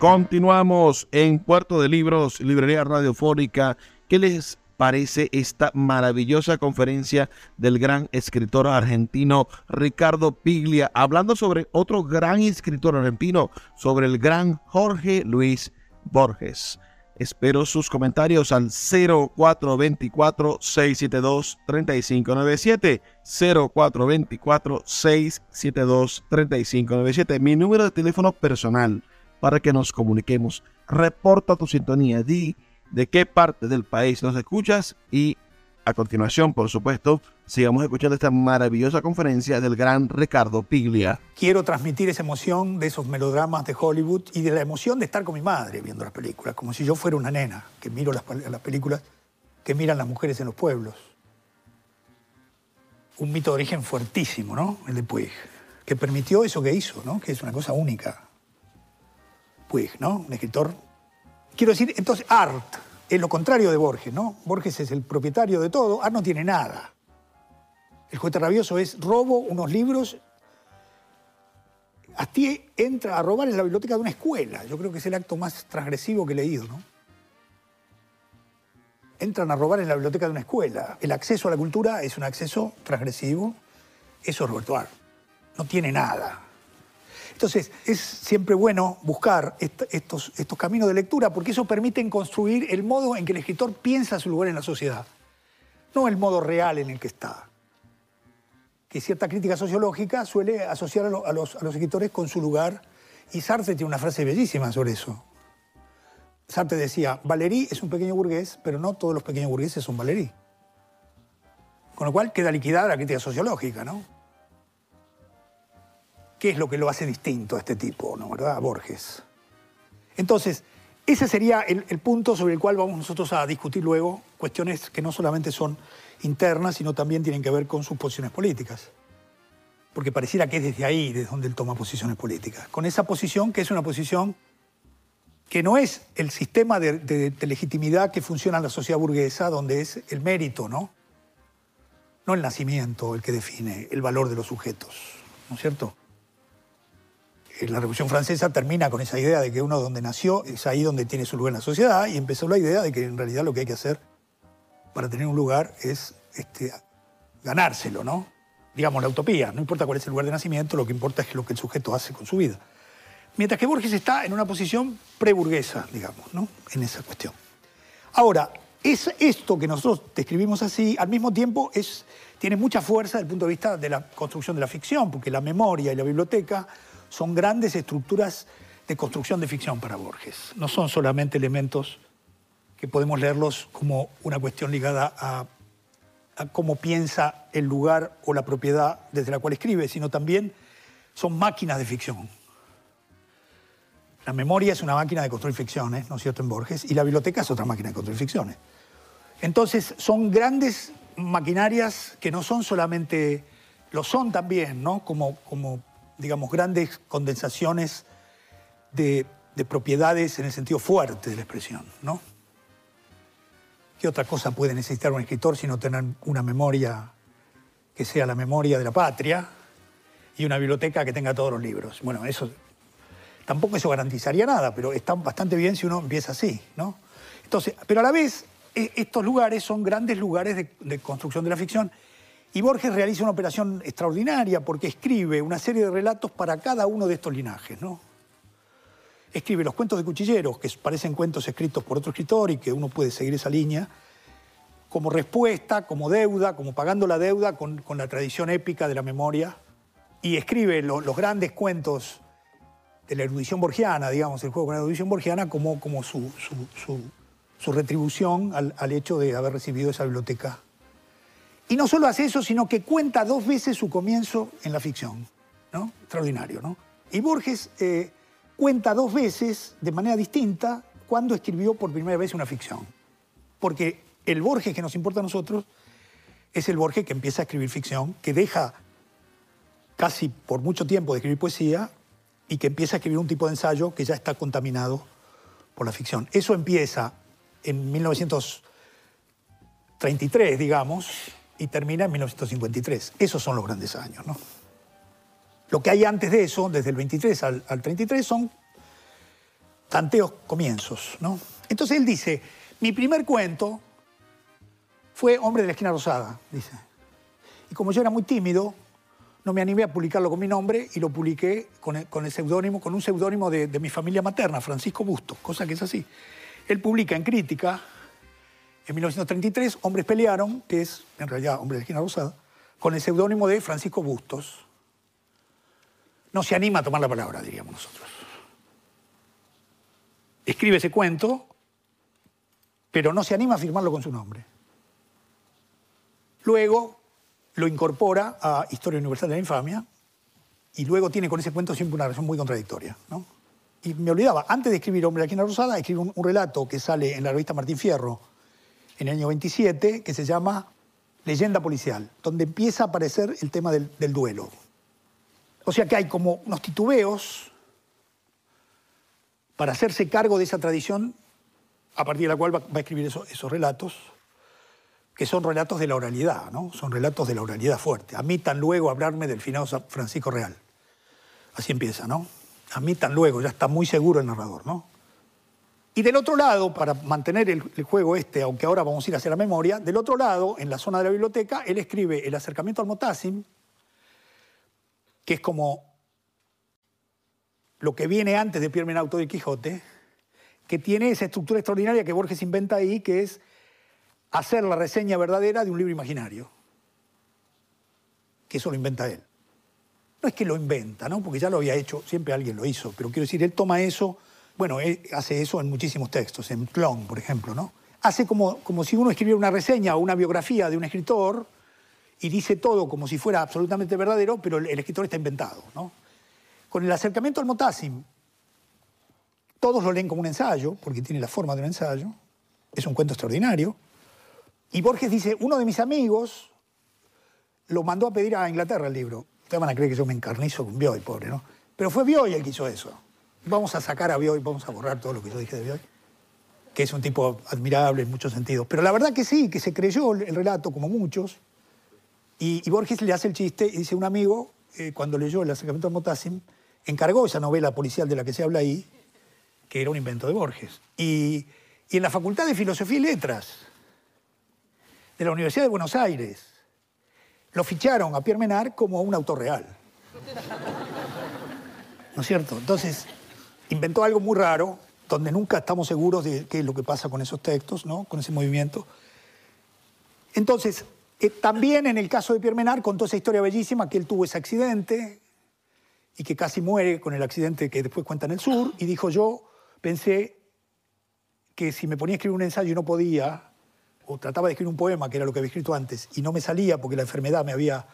Continuamos en Puerto de Libros, Librería Radiofónica. ¿Qué les parece esta maravillosa conferencia del gran escritor argentino Ricardo Piglia, hablando sobre otro gran escritor argentino, sobre el gran Jorge Luis Borges? Espero sus comentarios al 0424-672-3597. 0424-672-3597. Mi número de teléfono personal para que nos comuniquemos. Reporta tu sintonía, di de qué parte del país nos escuchas y a continuación, por supuesto, sigamos escuchando esta maravillosa conferencia del gran Ricardo Piglia. Quiero transmitir esa emoción de esos melodramas de Hollywood y de la emoción de estar con mi madre viendo las películas, como si yo fuera una nena que miro las, películas que miran las mujeres en los pueblos. Un mito de origen fuertísimo, ¿no? El de Puig, que permitió eso que hizo, ¿no? Que es una cosa única. Puig, ¿no? Un escritor. Quiero decir, entonces, Art es lo contrario de Borges, ¿no? Borges es el propietario de todo, Art no tiene nada. El juguete rabioso es robo unos libros Astier entra a robar en la biblioteca de una escuela. Yo creo que es el acto más transgresivo que he leído, ¿no? Entran a robar en la biblioteca de una escuela. El acceso a la cultura es un acceso transgresivo. Eso es Roberto Ar. No tiene nada. Entonces, es siempre bueno buscar estos, estos caminos de lectura porque eso permite construir el modo en que el escritor piensa su lugar en la sociedad, no el modo real en el que está. Que cierta crítica sociológica suele asociar a, los, escritores con su lugar, y Sartre tiene una frase bellísima sobre eso. Sartre decía, Valéry es un pequeño burgués, pero no todos los pequeños burgueses son Valéry. Con lo cual queda liquidada la crítica sociológica, ¿no? Qué es lo que lo hace distinto a este tipo, ¿no? ¿verdad? A Borges. Entonces, ese sería el, punto sobre el cual vamos nosotros a discutir luego cuestiones que no solamente son internas, sino también tienen que ver con sus posiciones políticas. Porque pareciera que es desde ahí, desde donde él toma posiciones políticas. Con esa posición que es una posición que no es el sistema de, de legitimidad que funciona en la sociedad burguesa, donde es el mérito, ¿no? No el nacimiento el que define el valor de los sujetos, ¿no es cierto? La Revolución Francesa termina con esa idea de que uno donde nació es ahí donde tiene su lugar en la sociedad y empezó la idea de que en realidad lo que hay que hacer para tener un lugar es este, ganárselo, ¿no? Digamos, la utopía. No importa cuál es el lugar de nacimiento, lo que importa es lo que el sujeto hace con su vida. Mientras que Borges está en una posición preburguesa, digamos, ¿no? En esa cuestión. Ahora, es esto que nosotros describimos así, al mismo tiempo es, tiene mucha fuerza desde el punto de vista de la construcción de la ficción, porque la memoria y la biblioteca son grandes estructuras de construcción de ficción para Borges. No son solamente elementos que podemos leerlos como una cuestión ligada a, cómo piensa el lugar o la propiedad desde la cual escribe, sino también son máquinas de ficción. La memoria es una máquina de construir ficciones, ¿no es cierto?, en Borges, y la biblioteca es otra máquina de construir ficciones. Entonces, son grandes maquinarias que no son solamente, lo son también, ¿no?, como, como digamos, grandes condensaciones de, propiedades en el sentido fuerte de la expresión, ¿no? ¿Qué otra cosa puede necesitar un escritor sino tener una memoria que sea la memoria de la patria y una biblioteca que tenga todos los libros? Bueno, eso tampoco eso garantizaría nada, pero está bastante bien si uno empieza así, ¿no? Entonces, pero a la vez, e, estos lugares son grandes lugares de, de construcción de la ficción y Borges realiza una operación extraordinaria porque escribe una serie de relatos para cada uno de estos linajes. ¿no? Escribe los cuentos de cuchilleros, que parecen cuentos escritos por otro escritor y que uno puede seguir esa línea, como respuesta, como deuda, como pagando la deuda con, la tradición épica de la memoria. Y escribe los grandes cuentos de la erudición borgiana, digamos, el juego con la erudición borgiana, como, su, retribución al, al hecho de haber recibido esa biblioteca y no solo hace eso, sino que cuenta dos veces su comienzo en la ficción. ¿no? Extraordinario, ¿no? Y Borges eh, cuenta dos veces, de manera distinta, cuando escribió por primera vez una ficción. Porque el Borges que nos importa a nosotros es el Borges que empieza a escribir ficción, que deja casi por mucho tiempo de escribir poesía y que empieza a escribir un tipo de ensayo que ya está contaminado por la ficción. Eso empieza en 1933, digamos, y termina en 1953. Esos son los grandes años. ¿no? Lo que hay antes de eso, desde el 23 al, 33, son tanteos comienzos. ¿no? Entonces él dice, mi primer cuento fue Hombre de la esquina rosada, dice. Y como yo era muy tímido, no me animé a publicarlo con mi nombre y lo publiqué con el, seudónimo, con un seudónimo de, de, mi familia materna, Francisco Bustos, cosa que es así. Él publica en crítica en 1933, hombres pelearon, que es en realidad Hombre de Esquina Rosada, con el seudónimo de Francisco Bustos. No se anima a tomar la palabra, diríamos nosotros. Escribe ese cuento, pero no se anima a firmarlo con su nombre. Luego lo incorpora a Historia Universal de la Infamia y luego tiene con ese cuento siempre una razón muy contradictoria. Y me olvidaba, antes de escribir Hombre de Esquina Rosada, escribe un relato que sale en la revista Martín Fierro en el año 27 que se llama Leyenda Policial, donde empieza a aparecer el tema del, duelo. O sea que hay como unos titubeos para hacerse cargo de esa tradición a partir de la cual va, a escribir esos relatos, que son relatos de la oralidad, ¿no? Son relatos de la oralidad fuerte. A mí tan luego hablarme del finado Francisco Real. Así empieza, ¿no? A mí tan luego, ya está muy seguro el narrador, ¿no? Y del otro lado, para mantener el, juego este, aunque ahora vamos a ir hacia la memoria, del otro lado, en la zona de la biblioteca, él escribe el acercamiento al Motasim, que es como lo que viene antes de Pierre Menauto del Quijote, que tiene esa estructura extraordinaria que Borges inventa ahí, que es hacer la reseña verdadera de un libro imaginario. Que eso lo inventa él. No es que lo inventa, ¿no? Porque ya lo había hecho, siempre alguien lo hizo, pero quiero decir, él toma eso, bueno, hace eso en muchísimos textos, en Clon, por ejemplo, ¿no? Hace como, como si uno escribiera una reseña o una biografía de un escritor y dice todo como si fuera absolutamente verdadero, pero el, escritor está inventado, ¿no? Con el acercamiento al Motasim, todos lo leen como un ensayo, porque tiene la forma de un ensayo, es un cuento extraordinario, y Borges dice, uno de mis amigos lo mandó a pedir a Inglaterra el libro. Ustedes van a creer que yo me encarnizo con Bioy, pobre, ¿no? Pero fue Bioy el que hizo eso. Vamos a sacar a Bioy, vamos a borrar todo lo que yo dije de Bioy, que es un tipo admirable en muchos sentidos. Pero la verdad que sí, que se creyó el relato, como muchos, y, Borges le hace el chiste y dice, un amigo, eh, cuando leyó El acercamiento a Motassim, encargó esa novela policial de la que se habla ahí, que era un invento de Borges. Y, y en la Facultad de Filosofía y Letras, de la Universidad de Buenos Aires. Lo ficharon a Pierre Menard como un autor real. ¿No es cierto? Entonces, inventó algo muy raro, donde nunca estamos seguros de qué es lo que pasa con esos textos, ¿no? con ese movimiento. Entonces, eh, también en el caso de Pierre Menard contó esa historia bellísima que él tuvo ese accidente y que casi muere con el accidente que después cuenta en el sur, y dijo yo pensé que si me ponía a escribir un ensayo y no podía, o trataba de escribir un poema, que era lo que había escrito antes, y no me salía porque la enfermedad me había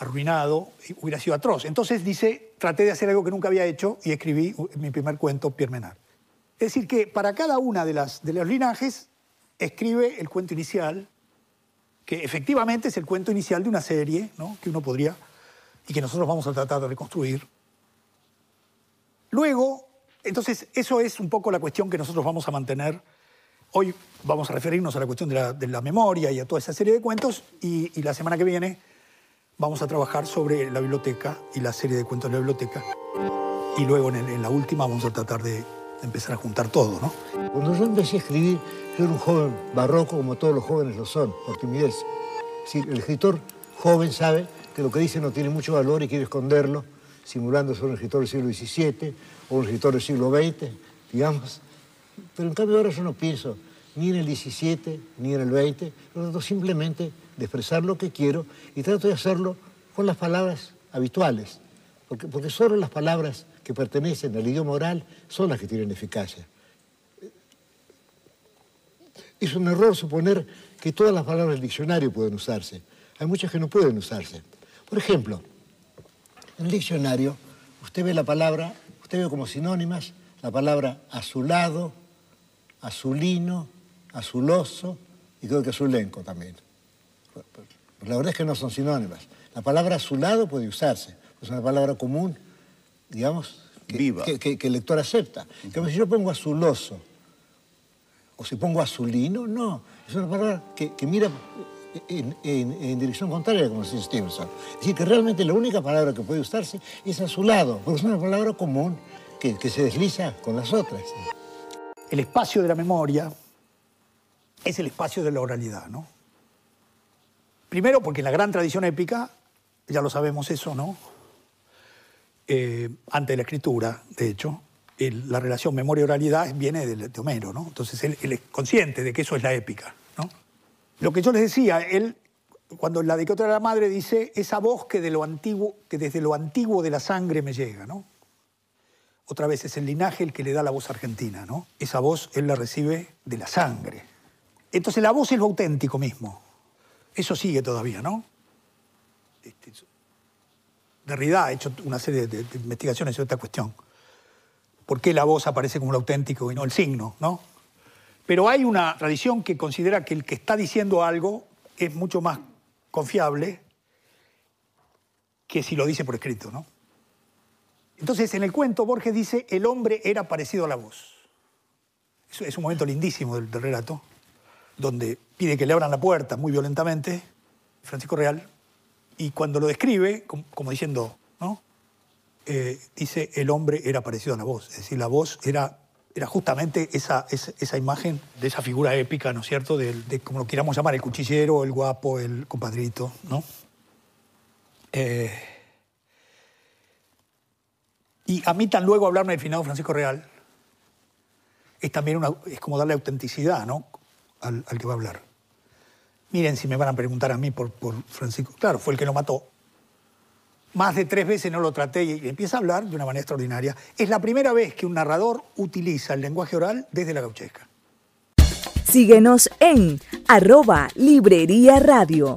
arruinado, hubiera sido atroz. Entonces dice, traté de hacer algo que nunca había hecho y escribí mi primer cuento, Pierre Menard. Es decir, que para cada una de, las, de los linajes escribe el cuento inicial, que efectivamente es el cuento inicial de una serie, ¿no? que uno podría, y que nosotros vamos a tratar de reconstruir. Luego, entonces, eso es un poco la cuestión que nosotros vamos a mantener Hoy vamos a referirnos a la cuestión de la, memoria y a toda esa serie de cuentos y, la semana que viene vamos a trabajar sobre la biblioteca y la serie de cuentos de la biblioteca. Y luego en, la última vamos a tratar de, empezar a juntar todo, ¿no? Cuando yo empecé a escribir, yo era un joven barroco como todos los jóvenes lo son, por timidez. El escritor joven sabe que lo que dice no tiene mucho valor y quiere esconderlo, simulando ser un escritor del siglo XVII o un escritor del siglo XX, digamos. Pero en cambio ahora yo no pienso ni en el 17 ni en el 20, trato simplemente de expresar lo que quiero y trato de hacerlo con las palabras habituales, porque, porque solo las palabras que pertenecen al idioma oral son las que tienen eficacia. Es un error suponer que todas las palabras del diccionario pueden usarse. Hay muchas que no pueden usarse. Por ejemplo, en el diccionario usted ve la palabra, usted ve como sinónimas la palabra azulado, azulino, azuloso y creo que azulenco también. La verdad es que no son sinónimas. La palabra azulado puede usarse, es una palabra común, digamos, que, el lector acepta. si yo pongo azuloso o si pongo azulino, no. Es una palabra que, mira en, dirección contraria, como dice Stevenson. Es decir, que realmente la única palabra que puede usarse es azulado, porque es una palabra común que, que se desliza con las otras el espacio de la memoria es el espacio de la oralidad, ¿no? Primero porque en la gran tradición épica, ya lo sabemos eso, ¿no? Eh, antes de la escritura, de hecho, la relación memoria-oralidad viene de, Homero, ¿no? Entonces él, es consciente de que eso es la épica, ¿no? Lo que yo les decía, él, cuando la de la madre dice, esa voz que, de lo antiguo, que desde lo antiguo de la sangre me llega, ¿no? otra vez es el linaje el que le da la voz argentina, ¿no? Esa voz él la recibe de la sangre. Entonces la voz es lo auténtico mismo. Eso sigue todavía, ¿no? Este, Derrida ha hecho una serie de, investigaciones sobre esta cuestión. ¿Por qué la voz aparece como lo auténtico y no el signo, no? Pero hay una tradición que considera que el que está diciendo algo es mucho más confiable que si lo dice por escrito, ¿no? Entonces, en el cuento, Borges dice, el hombre era parecido a la voz. Es, un momento lindísimo del, relato, donde pide que le abran la puerta muy violentamente, Francisco Real, y cuando lo describe, como, diciendo, ¿no? eh, dice el hombre era parecido a la voz. Es decir, la voz era, era justamente esa, esa, imagen de esa figura épica, ¿no es cierto? De, como lo quieramos llamar, el cuchillero, el guapo, el compadrito, ¿no? Eh, y a mí tan luego hablarme del finado Francisco Real es también una, es como darle autenticidad ¿no? al que va a hablar. Miren si me van a preguntar a mí por, por Francisco. Claro, fue el que lo mató. Más de tres veces no lo traté y empieza a hablar de una manera extraordinaria. Es la primera vez que un narrador utiliza el lenguaje oral desde la gauchesca. Síguenos en arroba Librería Radio.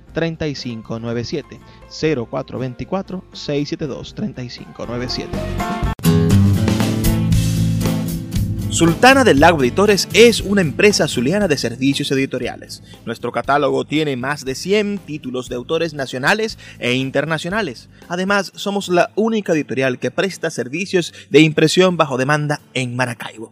3597 0424 672 3597 Sultana del Lago Editores es una empresa zuliana de servicios editoriales. Nuestro catálogo tiene más de 100 títulos de autores nacionales e internacionales. Además, somos la única editorial que presta servicios de impresión bajo demanda en Maracaibo.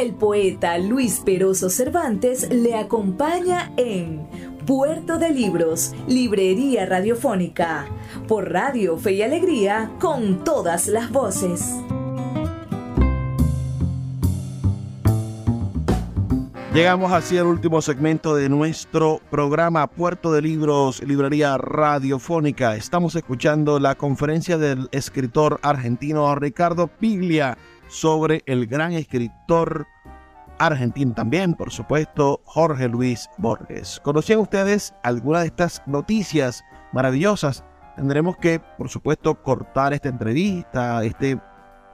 El poeta Luis Peroso Cervantes le acompaña en Puerto de Libros, Librería Radiofónica, por Radio Fe y Alegría, con todas las voces. Llegamos así al último segmento de nuestro programa Puerto de Libros, Librería Radiofónica. Estamos escuchando la conferencia del escritor argentino Ricardo Piglia sobre el gran escritor argentino también, por supuesto, Jorge Luis Borges. ¿Conocían ustedes alguna de estas noticias maravillosas? Tendremos que, por supuesto, cortar esta entrevista, este,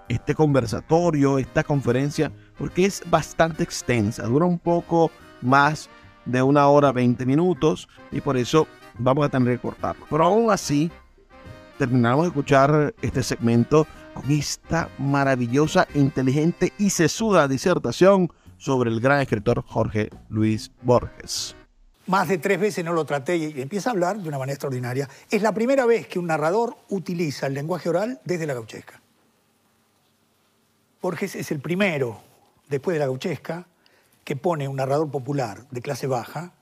este conversatorio, esta conferencia, porque es bastante extensa, dura un poco más de una hora 20 minutos y por eso vamos a tener que cortarlo. Pero aún así, terminamos de escuchar este segmento con esta maravillosa, inteligente y sesuda disertación sobre el gran escritor Jorge Luis Borges. Más de tres veces no lo traté y empieza a hablar de una manera extraordinaria. Es la primera vez que un narrador utiliza el lenguaje oral desde la gauchesca. Borges es el primero, después de la gauchesca, que pone un narrador popular de clase baja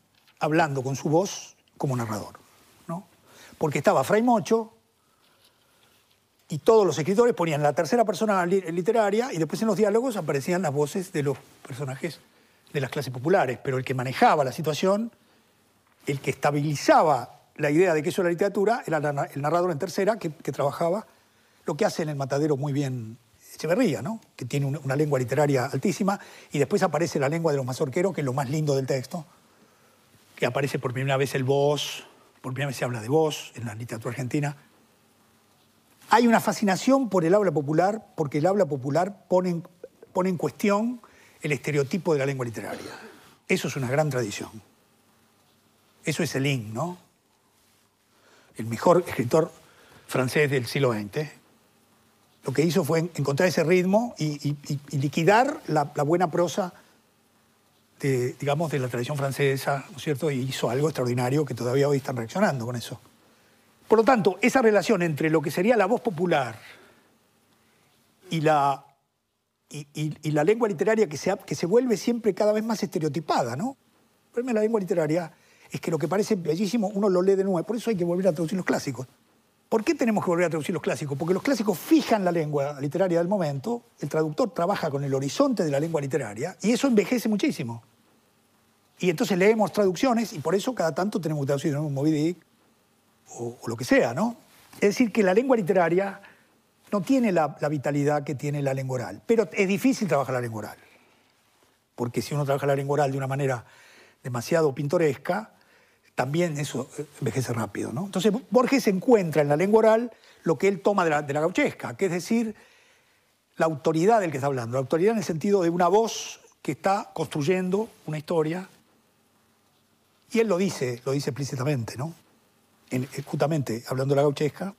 hablando con su voz como narrador. ¿no? Porque estaba Fray Mocho, y todos los escritores ponían la tercera persona literaria y después en los diálogos aparecían las voces de los personajes de las clases populares, pero el que manejaba la situación, el que estabilizaba la idea de que eso era literatura, era el narrador en tercera que, trabajaba, lo que hace en el matadero muy bien Echeverría, ¿no? que tiene una lengua literaria altísima, y después aparece la lengua de los mazorqueros, que es lo más lindo del texto, que aparece por primera vez el voz, por primera vez se habla de voz en la literatura argentina, hay una fascinación por el habla popular, porque el habla popular pone en, pone en cuestión el estereotipo de la lengua literaria. Eso es una gran tradición. Eso es el ¿no? El mejor escritor francés del siglo XX. Lo que hizo fue encontrar ese ritmo y, liquidar la, la, buena prosa de, digamos, de la tradición francesa, ¿no es cierto? Y hizo algo extraordinario que todavía hoy están reaccionando con eso. Por lo tanto, esa relación entre lo que sería la voz popular y la y, la lengua literaria que se, que se vuelve siempre cada vez más estereotipada, ¿no? El problema de la lengua literaria es que lo que parece bellísimo uno lo lee de nuevo, por eso hay que volver a traducir los clásicos. ¿Por qué tenemos que volver a traducir los clásicos? Porque los clásicos fijan la lengua literaria del momento, el traductor trabaja con el horizonte de la lengua literaria y eso envejece muchísimo. Y entonces leemos traducciones y por eso cada tanto tenemos que traducir Moby Dick o, lo que sea, ¿no? Es decir, que la lengua literaria no tiene la, la vitalidad que tiene la lengua oral, pero es difícil trabajar la lengua oral. Porque si uno trabaja la lengua oral de una manera demasiado pintoresca, también eso eh, envejece rápido, ¿no? Entonces Borges encuentra en la lengua oral lo que él toma de la, de la gauchesca, que es decir, la autoridad del que está hablando, la autoridad en el sentido de una voz que está construyendo una historia y él lo dice, lo dice explícitamente, ¿no? Eh, justamente hablando de la gauchesca,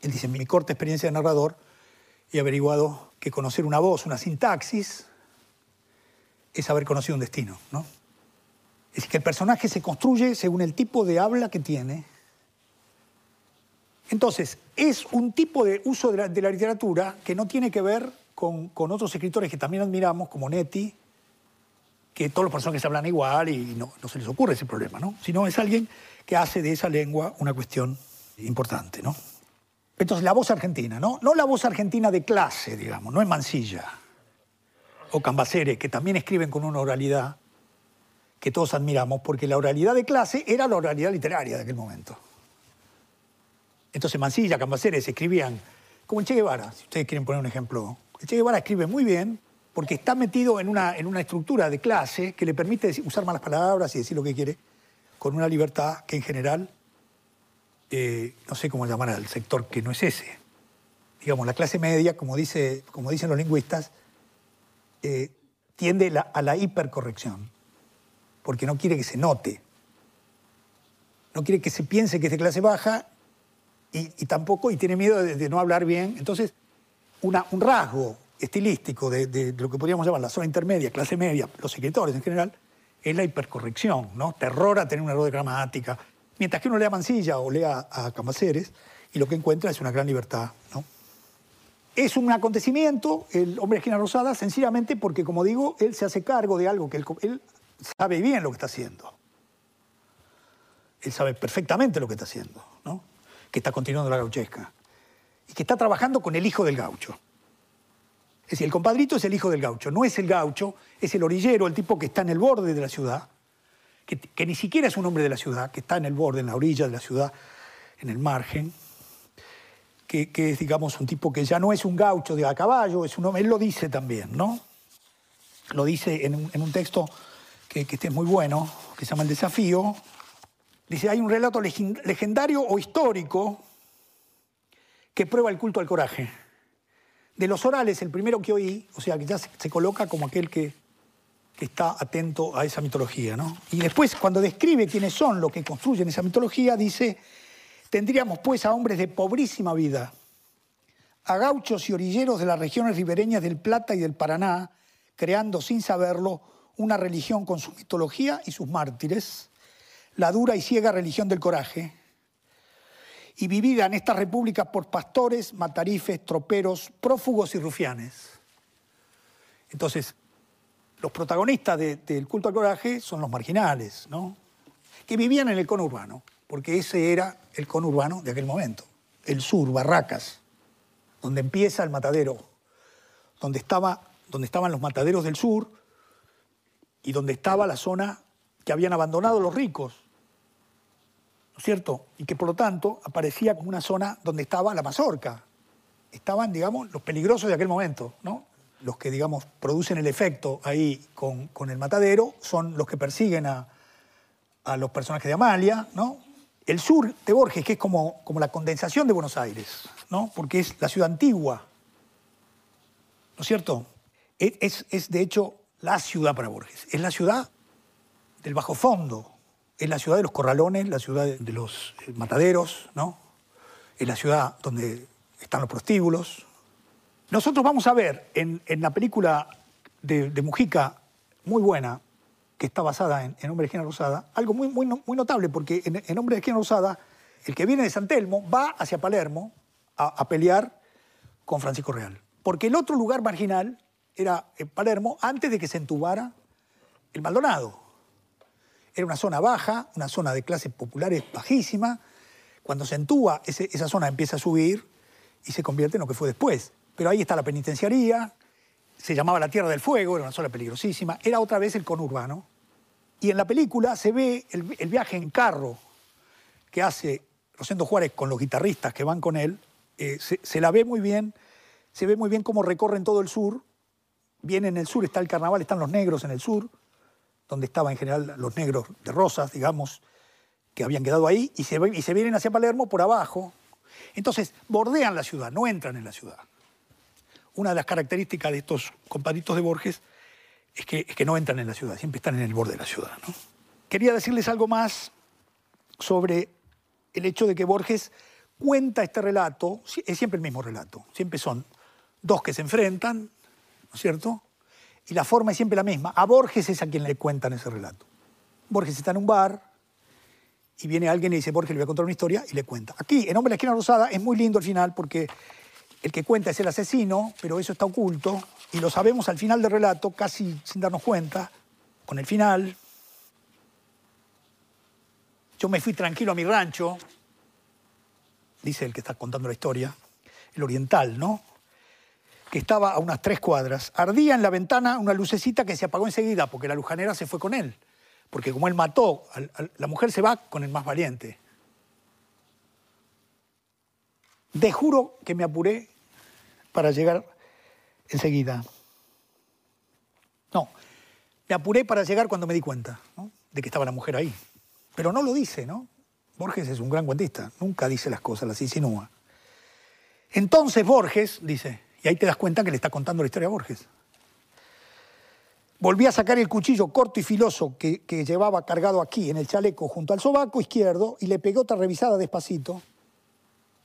él dice, mi corta experiencia de narrador he averiguado que conocer una voz, una sintaxis, es haber conocido un destino, ¿no? Es decir, que el personaje se construye según el tipo de habla que tiene. Entonces, es un tipo de uso de la, de la literatura que no tiene que ver con, con otros escritores que también admiramos, como Netti, que todos los personajes hablan igual y no, se les ocurre ese problema, ¿no? Sino es alguien que hace de esa lengua una cuestión importante, ¿no? Entonces, la voz argentina, ¿no? No la voz argentina de clase, digamos, no es Mansilla o Cambaceres, que también escriben con una oralidad que todos admiramos, porque la oralidad de clase era la oralidad literaria de aquel momento. Entonces Mansilla, Cambaceres escribían, como el Che Guevara, si ustedes quieren poner un ejemplo. El Che Guevara escribe muy bien porque está metido en una, en una estructura de clase que le permite usar malas palabras y decir lo que quiere, con una libertad que en general, eh, no sé cómo llamar al sector que no es ese. Digamos, la clase media, como, dice, como dicen los lingüistas, eh, tiende a la hipercorrección, porque no quiere que se note, no quiere que se piense que es de clase baja y, y tampoco, y tiene miedo de, de no hablar bien. Entonces, una- un rasgo estilístico de, lo que podríamos llamar la zona intermedia, clase media, los escritores en general, es la hipercorrección, ¿no? Terror a tener un error de gramática. Mientras que uno lea Mansilla o lea a Cambaceres, y lo que encuentra es una gran libertad, ¿no? Es un acontecimiento, el hombre esquina rosada, sencillamente porque, como digo, él se hace cargo de algo que él, él sabe bien lo que está haciendo. Él sabe perfectamente lo que está haciendo, ¿no? Que está continuando la gauchesca. Y que está trabajando con el hijo del gaucho. Es decir, el compadrito es el hijo del gaucho, no es el gaucho, es el orillero, el tipo que está en el borde de la ciudad, que, ni siquiera es un hombre de la ciudad, que está en el borde, en la orilla de la ciudad, en el margen, que, es, digamos, un tipo que ya no es un gaucho de a caballo, es un hombre, él lo dice también, ¿no? Lo dice en un, texto que, que este es muy bueno, que se llama El desafío. Dice, hay un relato legendario o histórico que prueba el culto al coraje. De los orales, el primero que oí, o sea, que ya se, coloca como aquel que, que está atento a esa mitología, ¿no? Y después, cuando describe quiénes son los que construyen esa mitología, dice, tendríamos pues a hombres de pobrísima vida, a gauchos y orilleros de las regiones ribereñas del Plata y del Paraná, creando sin saberlo una religión con su mitología y sus mártires, la dura y ciega religión del coraje, y vivida en estas repúblicas por pastores, matarifes, troperos, prófugos y rufianes. Entonces, los protagonistas de- del culto al coraje son los marginales, ¿no? Que vivían en el conurbano, porque ese era el conurbano de aquel momento. El sur, Barracas, donde empieza el matadero, donde, estaba, donde estaban los mataderos del sur y donde estaba la zona que habían abandonado los ricos, ¿no es cierto? Y que por lo tanto aparecía como una zona donde estaba la mazorca. Estaban, digamos, los peligrosos de aquel momento, ¿no? Los que, digamos, producen el efecto ahí con, con el matadero son los que persiguen a, a los personajes de Amalia, ¿no? El sur de Borges, que es como, como la condensación de Buenos Aires, ¿no? Porque es la ciudad antigua, ¿no es cierto? Es, es- es, de hecho la ciudad para Borges, es la ciudad del bajo fondo, es la ciudad de los corralones, la ciudad de- los eh, mataderos, ¿no? La ciudad donde están los prostíbulos. Nosotros vamos a ver en, la película de, Mujica, muy buena, que está basada en, Hombre de Esquina Rosada, algo muy, muy, no- muy notable, porque en, Hombre de Esquina Rosada, el que viene de San Telmo va hacia Palermo a, a pelear con Francisco Real. Porque el otro lugar marginal era en Palermo antes de que se entubara el Maldonado. Era una zona baja, una zona de clases populares bajísima. Cuando se entuba, esa zona empieza a subir y se convierte en lo que fue después. Pero ahí está la penitenciaría, se llamaba la Tierra del Fuego, era una zona peligrosísima, era otra vez el conurbano. Y en la película se ve el, viaje en carro que hace Rosendo Juárez con los guitarristas que van con él, eh, se, la ve muy bien, se ve muy bien cómo recorren todo el sur, viene en el sur, está el carnaval, están los negros en el sur, donde estaban en general los negros de Rosas, digamos, que habían quedado ahí, y se, y se vienen hacia Palermo por abajo. Entonces, bordean la ciudad, no entran en la ciudad. Una de las características de estos compadritos de Borges es que, que no entran en la ciudad, siempre están en el borde de la ciudad. Quería decirles algo más sobre el hecho de que Borges cuenta este relato, es siempre el mismo relato, siempre son dos que se enfrentan, ¿no es cierto? Y la forma es siempre la misma. A Borges es a quien le cuentan ese relato. Borges está en un bar y viene alguien y dice, Borges le voy a contar una historia y le cuenta. Aquí, en Hombre de la Esquina Rosada, es muy lindo el final porque el que cuenta es el asesino, pero eso está oculto y lo sabemos al final del relato, casi sin darnos cuenta, con el final. Yo me fui tranquilo a mi rancho, dice el que está contando la historia, el oriental, ¿no? Que estaba a unas tres cuadras. Ardía en la ventana una lucecita que se apagó enseguida porque la lujanera se fue con él. Porque como él mató, la mujer se va con el más valiente. De juro que me apuré para llegar enseguida. No, me apuré para llegar cuando me di cuenta de que estaba la mujer ahí. Pero no lo dice, ¿no? Borges es un gran cuentista, nunca dice las cosas, las insinúa. Entonces Borges dice, y ahí te das cuenta que le está contando la historia a Borges. Volví a sacar el cuchillo corto y filoso que, llevaba cargado aquí en el chaleco junto al sobaco izquierdo y le pegué otra revisada despacito.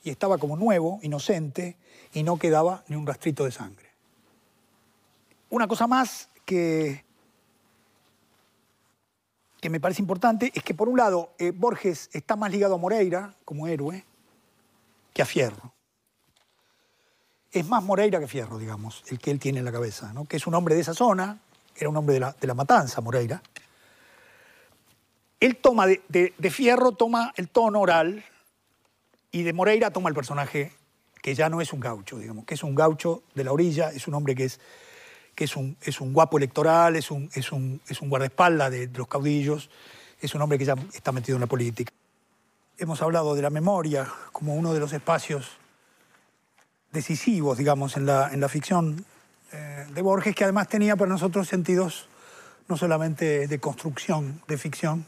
Y estaba como nuevo, inocente, y no quedaba ni un rastrito de sangre. Una cosa más que, que me parece importante es que, por un lado, eh, Borges está más ligado a Moreira como héroe que a Fierro es más Moreira que Fierro, digamos, el que él tiene en la cabeza, ¿no? que es un hombre de esa zona, era un hombre de la, matanza, Moreira. Él toma de, Fierro, toma el tono oral y de Moreira toma el personaje que ya no es un gaucho, digamos, que es un gaucho de la orilla, es un hombre que es, que es, un, es un guapo electoral, es un, es un, es un guardaespaldas de, de los caudillos, es un hombre que ya está metido en la política. Hemos hablado de la memoria como uno de los espacios decisivos, digamos, en la, en la ficción eh, de Borges, que además tenía para nosotros sentidos no solamente de construcción, de ficción,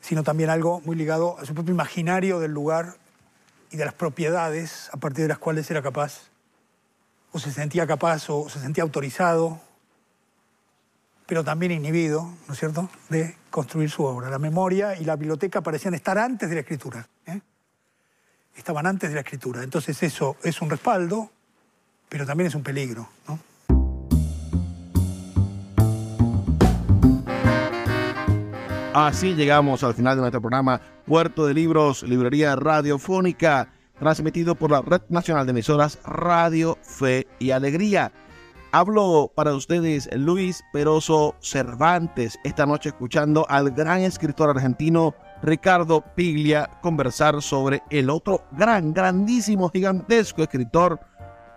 sino también algo muy ligado a su propio imaginario del lugar y de las propiedades a partir de las cuales era capaz, o se sentía capaz, o se sentía autorizado, pero también inhibido, ¿no es cierto?, de construir su obra. La memoria y la biblioteca parecían estar antes de la escritura. Estaban antes de la escritura. Entonces eso es un respaldo, pero también es un peligro. Así llegamos al final de nuestro programa Puerto de Libros, Librería Radiofónica, transmitido por la Red Nacional de Emisoras Radio, Fe y Alegría. Hablo para ustedes Luis Peroso Cervantes, esta noche escuchando al gran escritor argentino Ricardo Piglia conversar sobre el otro gran, grandísimo, gigantesco escritor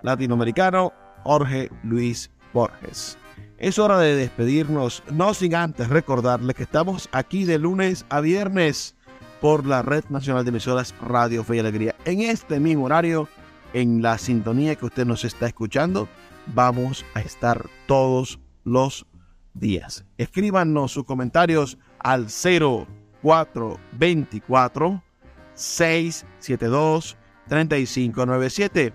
latinoamericano, Jorge Luis Borges. Es hora de despedirnos, no sin antes recordarles que estamos aquí de lunes a viernes por la Red Nacional de Emisoras Radio Fe y Alegría. En este mismo horario, en la sintonía que usted nos está escuchando, vamos a estar todos los días. Escríbanos sus comentarios al 0 424 672 3597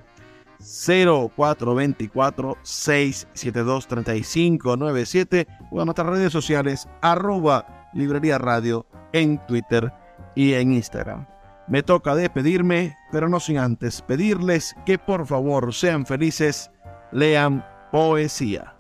0424 672 3597 o a nuestras redes sociales arroba librería radio en Twitter y en Instagram. Me toca despedirme, pero no sin antes pedirles que por favor sean felices, lean poesía.